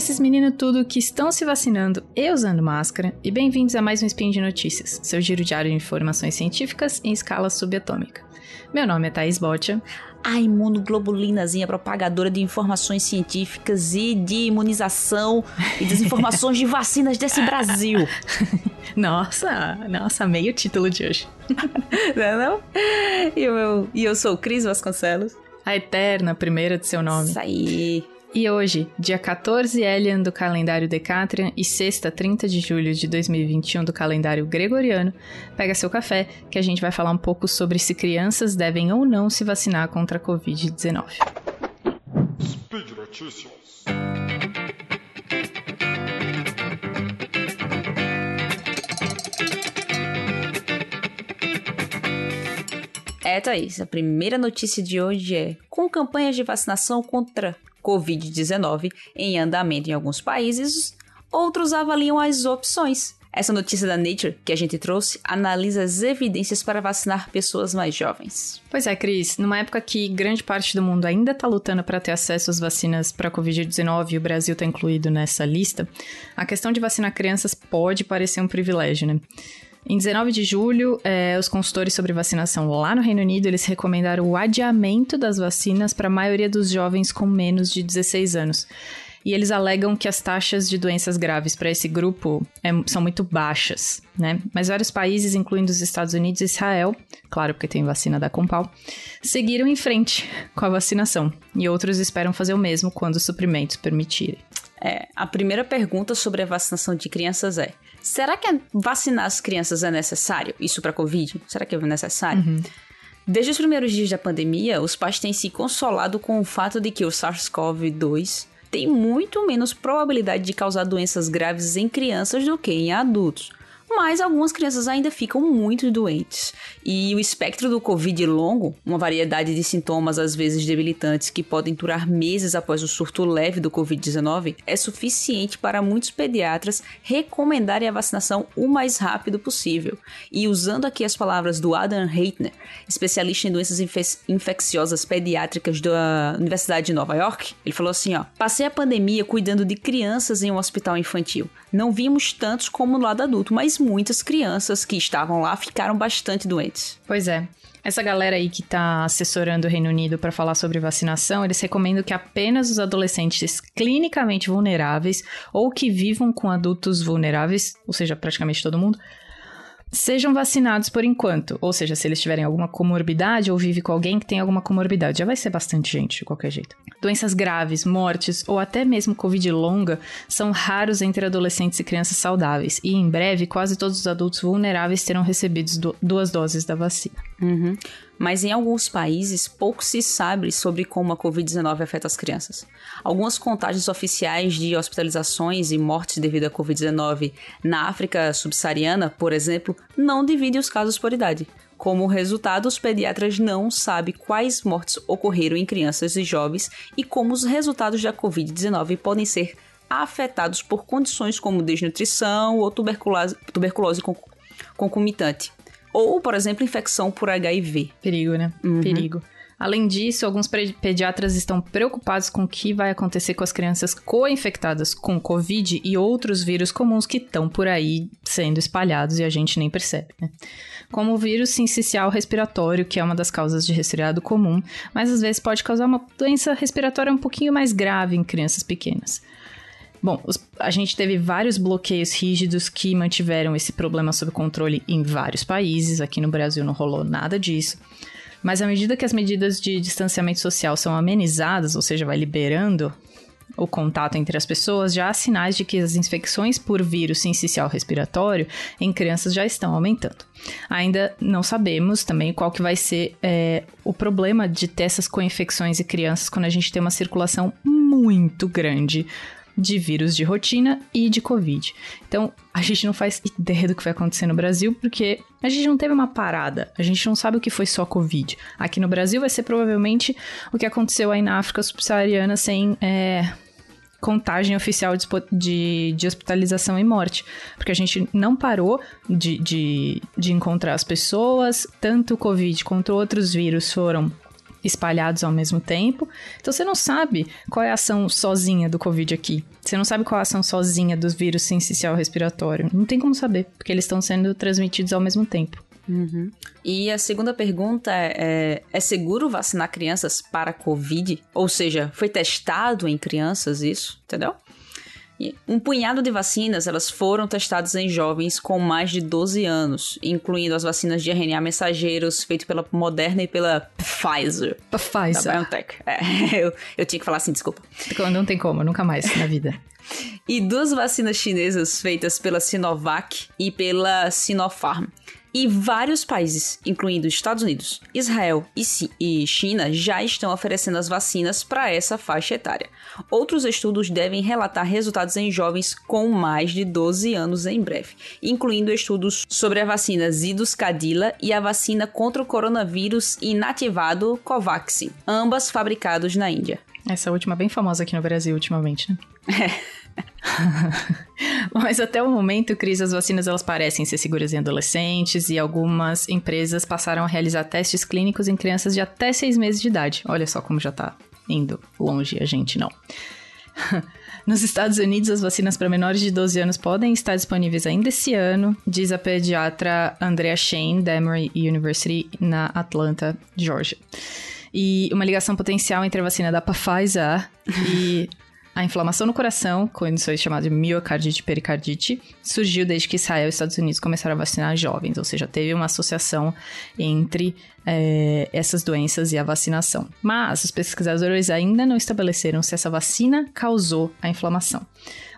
esses meninos tudo que estão se vacinando e usando máscara, e bem-vindos a mais um Spin de Notícias, seu giro diário de informações científicas em escala subatômica. Meu nome é Thaís Botia. A imunoglobulinazinha propagadora de informações científicas e de imunização e desinformações de vacinas desse Brasil. Nossa, nossa, meio título de hoje. não é não? E eu, e eu sou Cris Vasconcelos. A eterna primeira de seu nome. Isso aí. E hoje, dia 14 Elian do calendário Decatrian e sexta, 30 de julho de 2021 do calendário Gregoriano, pega seu café que a gente vai falar um pouco sobre se crianças devem ou não se vacinar contra a Covid-19. Speed Notícias. É, Thaís, a primeira notícia de hoje é: com campanhas de vacinação contra Covid-19 em andamento em alguns países, outros avaliam as opções. Essa notícia da Nature que a gente trouxe analisa as evidências para vacinar pessoas mais jovens. Pois é, Cris, numa época que grande parte do mundo ainda está lutando para ter acesso às vacinas para a Covid-19 e o Brasil está incluído nessa lista, a questão de vacinar crianças pode parecer um privilégio, né? Em 19 de julho, é, os consultores sobre vacinação lá no Reino Unido, eles recomendaram o adiamento das vacinas para a maioria dos jovens com menos de 16 anos. E eles alegam que as taxas de doenças graves para esse grupo é, são muito baixas, né? Mas vários países, incluindo os Estados Unidos e Israel, claro, porque tem vacina da Compal, seguiram em frente com a vacinação. E outros esperam fazer o mesmo quando os suprimentos permitirem. É, a primeira pergunta sobre a vacinação de crianças é: será que vacinar as crianças é necessário? Isso para Covid? Será que é necessário? Uhum. Desde os primeiros dias da pandemia, os pais têm se consolado com o fato de que o SARS-CoV-2 tem muito menos probabilidade de causar doenças graves em crianças do que em adultos mas algumas crianças ainda ficam muito doentes. E o espectro do Covid longo, uma variedade de sintomas às vezes debilitantes que podem durar meses após o surto leve do Covid-19, é suficiente para muitos pediatras recomendarem a vacinação o mais rápido possível. E usando aqui as palavras do Adam Reitner, especialista em doenças infecciosas pediátricas da Universidade de Nova York, ele falou assim, ó: "Passei a pandemia cuidando de crianças em um hospital infantil. Não vimos tantos como no lado adulto, mas muitas crianças que estavam lá ficaram bastante doentes. Pois é. Essa galera aí que está assessorando o Reino Unido para falar sobre vacinação, eles recomendam que apenas os adolescentes clinicamente vulneráveis ou que vivam com adultos vulneráveis, ou seja, praticamente todo mundo, sejam vacinados por enquanto. Ou seja, se eles tiverem alguma comorbidade ou vive com alguém que tem alguma comorbidade. Já vai ser bastante gente, de qualquer jeito. Doenças graves, mortes ou até mesmo Covid longa são raros entre adolescentes e crianças saudáveis. E em breve, quase todos os adultos vulneráveis terão recebido duas doses da vacina. Uhum mas em alguns países pouco se sabe sobre como a Covid-19 afeta as crianças. Algumas contagens oficiais de hospitalizações e mortes devido à Covid-19 na África subsaariana, por exemplo, não dividem os casos por idade. Como resultado, os pediatras não sabem quais mortes ocorreram em crianças e jovens e como os resultados da Covid-19 podem ser afetados por condições como desnutrição ou tuberculose, tuberculose concomitante. Ou, por exemplo, infecção por HIV. Perigo, né? Uhum. Perigo. Além disso, alguns pediatras estão preocupados com o que vai acontecer com as crianças co-infectadas com Covid e outros vírus comuns que estão por aí sendo espalhados e a gente nem percebe, né? Como o vírus sincicial respiratório, que é uma das causas de resfriado comum, mas às vezes pode causar uma doença respiratória um pouquinho mais grave em crianças pequenas. Bom, os, a gente teve vários bloqueios rígidos que mantiveram esse problema sob controle em vários países. Aqui no Brasil não rolou nada disso. Mas à medida que as medidas de distanciamento social são amenizadas, ou seja, vai liberando o contato entre as pessoas, já há sinais de que as infecções por vírus sincicial respiratório em crianças já estão aumentando. Ainda não sabemos também qual que vai ser é, o problema de ter essas co-infecções em crianças quando a gente tem uma circulação muito grande de vírus de rotina e de Covid. Então, a gente não faz ideia do que vai acontecer no Brasil, porque a gente não teve uma parada, a gente não sabe o que foi só Covid. Aqui no Brasil vai ser provavelmente o que aconteceu aí na África subsaariana sem. É, contagem oficial de, de, de, hospitalização e morte. Porque a gente não parou de, de, de encontrar as pessoas, tanto o Covid quanto outros vírus foram espalhados ao mesmo tempo. Então você não sabe qual é a ação sozinha do Covid aqui. Você não sabe qual é a ação sozinha dos vírus sensicial respiratório. Não tem como saber, porque eles estão sendo transmitidos ao mesmo tempo. Uhum. E a segunda pergunta é, é: é seguro vacinar crianças para Covid? Ou seja, foi testado em crianças isso? Entendeu? Um punhado de vacinas elas foram testadas em jovens com mais de 12 anos, incluindo as vacinas de RNA mensageiros feitas pela Moderna e pela Pfizer. Pfizer. Da BioNTech. É, eu, eu tinha que falar assim, desculpa. Não tem como, nunca mais na vida. e duas vacinas chinesas feitas pela Sinovac e pela Sinopharm. E vários países, incluindo Estados Unidos, Israel e China, já estão oferecendo as vacinas para essa faixa etária. Outros estudos devem relatar resultados em jovens com mais de 12 anos em breve, incluindo estudos sobre a vacina Zidus Cadila e a vacina contra o coronavírus inativado Covaxin, ambas fabricados na Índia. Essa última bem famosa aqui no Brasil ultimamente, né? É. Mas até o momento, Cris, as vacinas elas parecem ser seguras em adolescentes e algumas empresas passaram a realizar testes clínicos em crianças de até seis meses de idade. Olha só como já tá indo longe a gente não. Nos Estados Unidos, as vacinas para menores de 12 anos podem estar disponíveis ainda esse ano, diz a pediatra Andrea Shane, da Emory University, na Atlanta, Georgia. E uma ligação potencial entre a vacina da Pfizer e a inflamação no coração, condições chamadas de miocardite e pericardite, surgiu desde que Israel e Estados Unidos começaram a vacinar jovens, ou seja, teve uma associação entre é, essas doenças e a vacinação. Mas os pesquisadores ainda não estabeleceram se essa vacina causou a inflamação.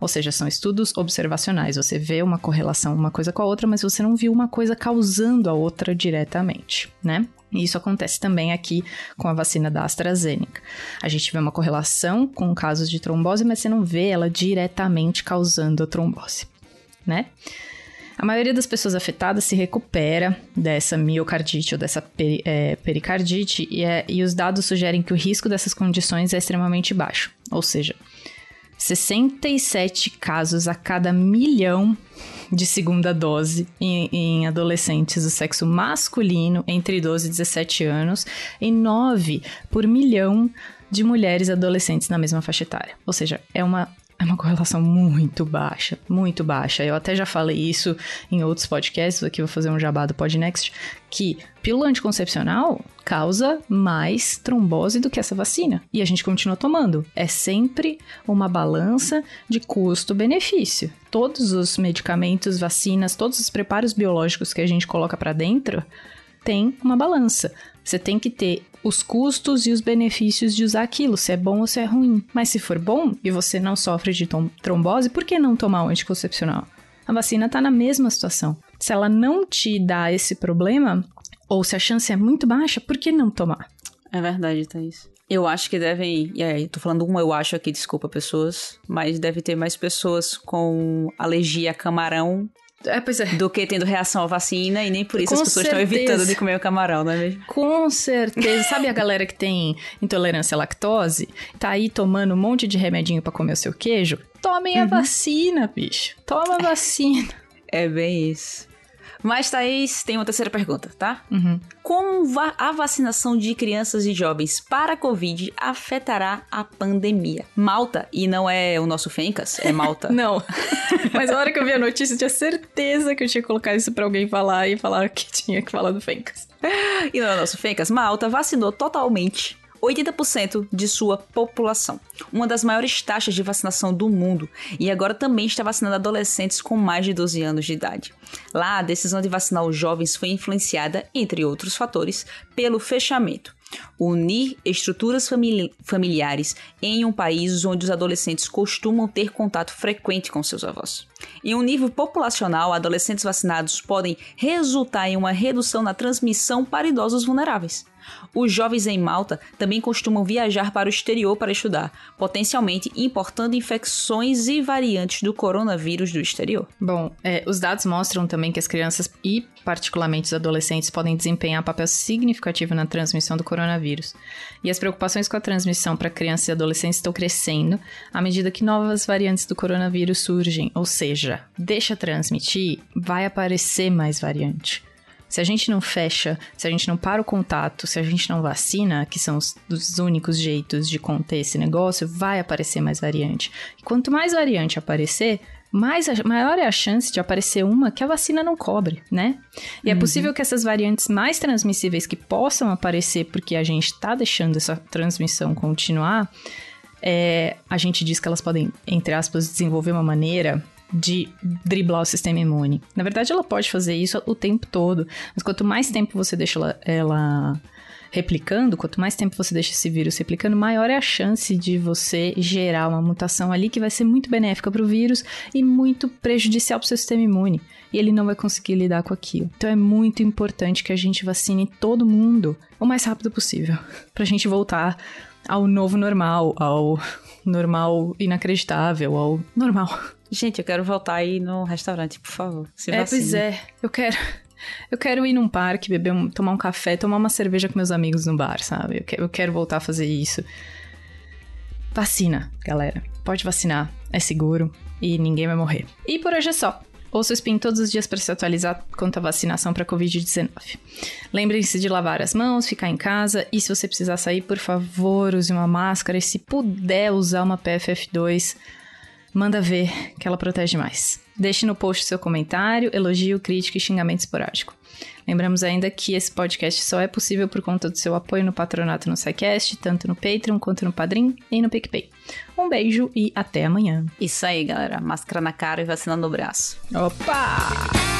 Ou seja, são estudos observacionais. Você vê uma correlação uma coisa com a outra, mas você não viu uma coisa causando a outra diretamente, né? E isso acontece também aqui com a vacina da AstraZeneca. A gente vê uma correlação com casos de trombose, mas você não vê ela diretamente causando a trombose, né? A maioria das pessoas afetadas se recupera dessa miocardite ou dessa peri, é, pericardite e, é, e os dados sugerem que o risco dessas condições é extremamente baixo. Ou seja, 67 casos a cada milhão de segunda dose em, em, adolescentes do sexo masculino entre 12 e 17 anos e 9 por milhão de mulheres adolescentes na mesma faixa etária. Ou seja, é uma é uma correlação muito baixa, muito baixa. Eu até já falei isso em outros podcasts, aqui vou fazer um jabá do Podnext, que pílula anticoncepcional causa mais trombose do que essa vacina. E a gente continua tomando. É sempre uma balança de custo-benefício. Todos os medicamentos, vacinas, todos os preparos biológicos que a gente coloca para dentro tem uma balança. Você tem que ter os custos e os benefícios de usar aquilo, se é bom ou se é ruim. Mas se for bom e você não sofre de trombose, por que não tomar o anticoncepcional? A vacina está na mesma situação. Se ela não te dá esse problema, ou se a chance é muito baixa, por que não tomar? É verdade, Thaís. Eu acho que devem. E aí, tô falando um eu acho aqui, desculpa, pessoas. Mas deve ter mais pessoas com alergia a camarão é, pois é. Do que tendo reação à vacina e nem por isso Com as pessoas certeza. estão evitando de comer o camarão, não é mesmo? Com certeza. Sabe a galera que tem intolerância à lactose? Tá aí tomando um monte de remedinho para comer o seu queijo? Tomem uhum. a vacina, bicho. Toma a vacina. É bem isso. Mas, Thaís, tem uma terceira pergunta, tá? Uhum. Como a vacinação de crianças e jovens para a Covid afetará a pandemia? Malta, e não é o nosso Fencas, é Malta. não. Mas na hora que eu vi a notícia, eu tinha certeza que eu tinha que colocar isso pra alguém falar e falar que tinha que falar do Fencas. E não é o nosso Fencas, Malta vacinou totalmente 80% de sua população, uma das maiores taxas de vacinação do mundo, e agora também está vacinando adolescentes com mais de 12 anos de idade. Lá, a decisão de vacinar os jovens foi influenciada, entre outros fatores, pelo fechamento. Unir estruturas famili familiares em um país onde os adolescentes costumam ter contato frequente com seus avós. Em um nível populacional, adolescentes vacinados podem resultar em uma redução na transmissão para idosos vulneráveis. Os jovens em Malta também costumam viajar para o exterior para estudar, potencialmente importando infecções e variantes do coronavírus do exterior. Bom, é, os dados mostram também que as crianças e, particularmente, os adolescentes podem desempenhar papel significativo na transmissão do coronavírus. E as preocupações com a transmissão para crianças e adolescentes estão crescendo à medida que novas variantes do coronavírus surgem, ou seja, deixa transmitir, vai aparecer mais variante. Se a gente não fecha, se a gente não para o contato, se a gente não vacina, que são os, os únicos jeitos de conter esse negócio, vai aparecer mais variante. E quanto mais variante aparecer, mais a, maior é a chance de aparecer uma que a vacina não cobre, né? E é uhum. é possível que essas variantes mais transmissíveis que possam aparecer porque a gente está deixando essa transmissão continuar, é, a gente diz que elas podem, entre aspas, desenvolver uma maneira de driblar o sistema imune. Na verdade, ela pode fazer isso o tempo todo, mas quanto mais tempo você deixa ela, ela replicando, quanto mais tempo você deixa esse vírus replicando, maior é a chance de você gerar uma mutação ali que vai ser muito benéfica para o vírus e muito prejudicial para o seu sistema imune. E ele não vai conseguir lidar com aquilo. Então é muito importante que a gente vacine todo mundo o mais rápido possível, para a gente voltar ao novo normal, ao normal inacreditável, ao normal. Gente, eu quero voltar aí no restaurante, por favor. Se é, pois é. Eu quero. Eu quero ir num parque, beber, um, tomar um café, tomar uma cerveja com meus amigos no bar, sabe? Eu, que, eu quero voltar a fazer isso. Vacina, galera. Pode vacinar, é seguro e ninguém vai morrer. E por hoje é só. Ouça o Spin todos os dias para se atualizar quanto à vacinação para Covid-19. Lembrem-se de lavar as mãos, ficar em casa e se você precisar sair, por favor, use uma máscara e se puder usar uma PFF2, manda ver que ela protege mais. Deixe no post seu comentário, elogio, crítica e xingamento esporádico. Lembramos ainda que esse podcast só é possível por conta do seu apoio no patronato no SciCast, tanto no Patreon quanto no Padrim e no PicPay. Um beijo e até amanhã. Isso aí, galera. Máscara na cara e vacina no braço. Opa!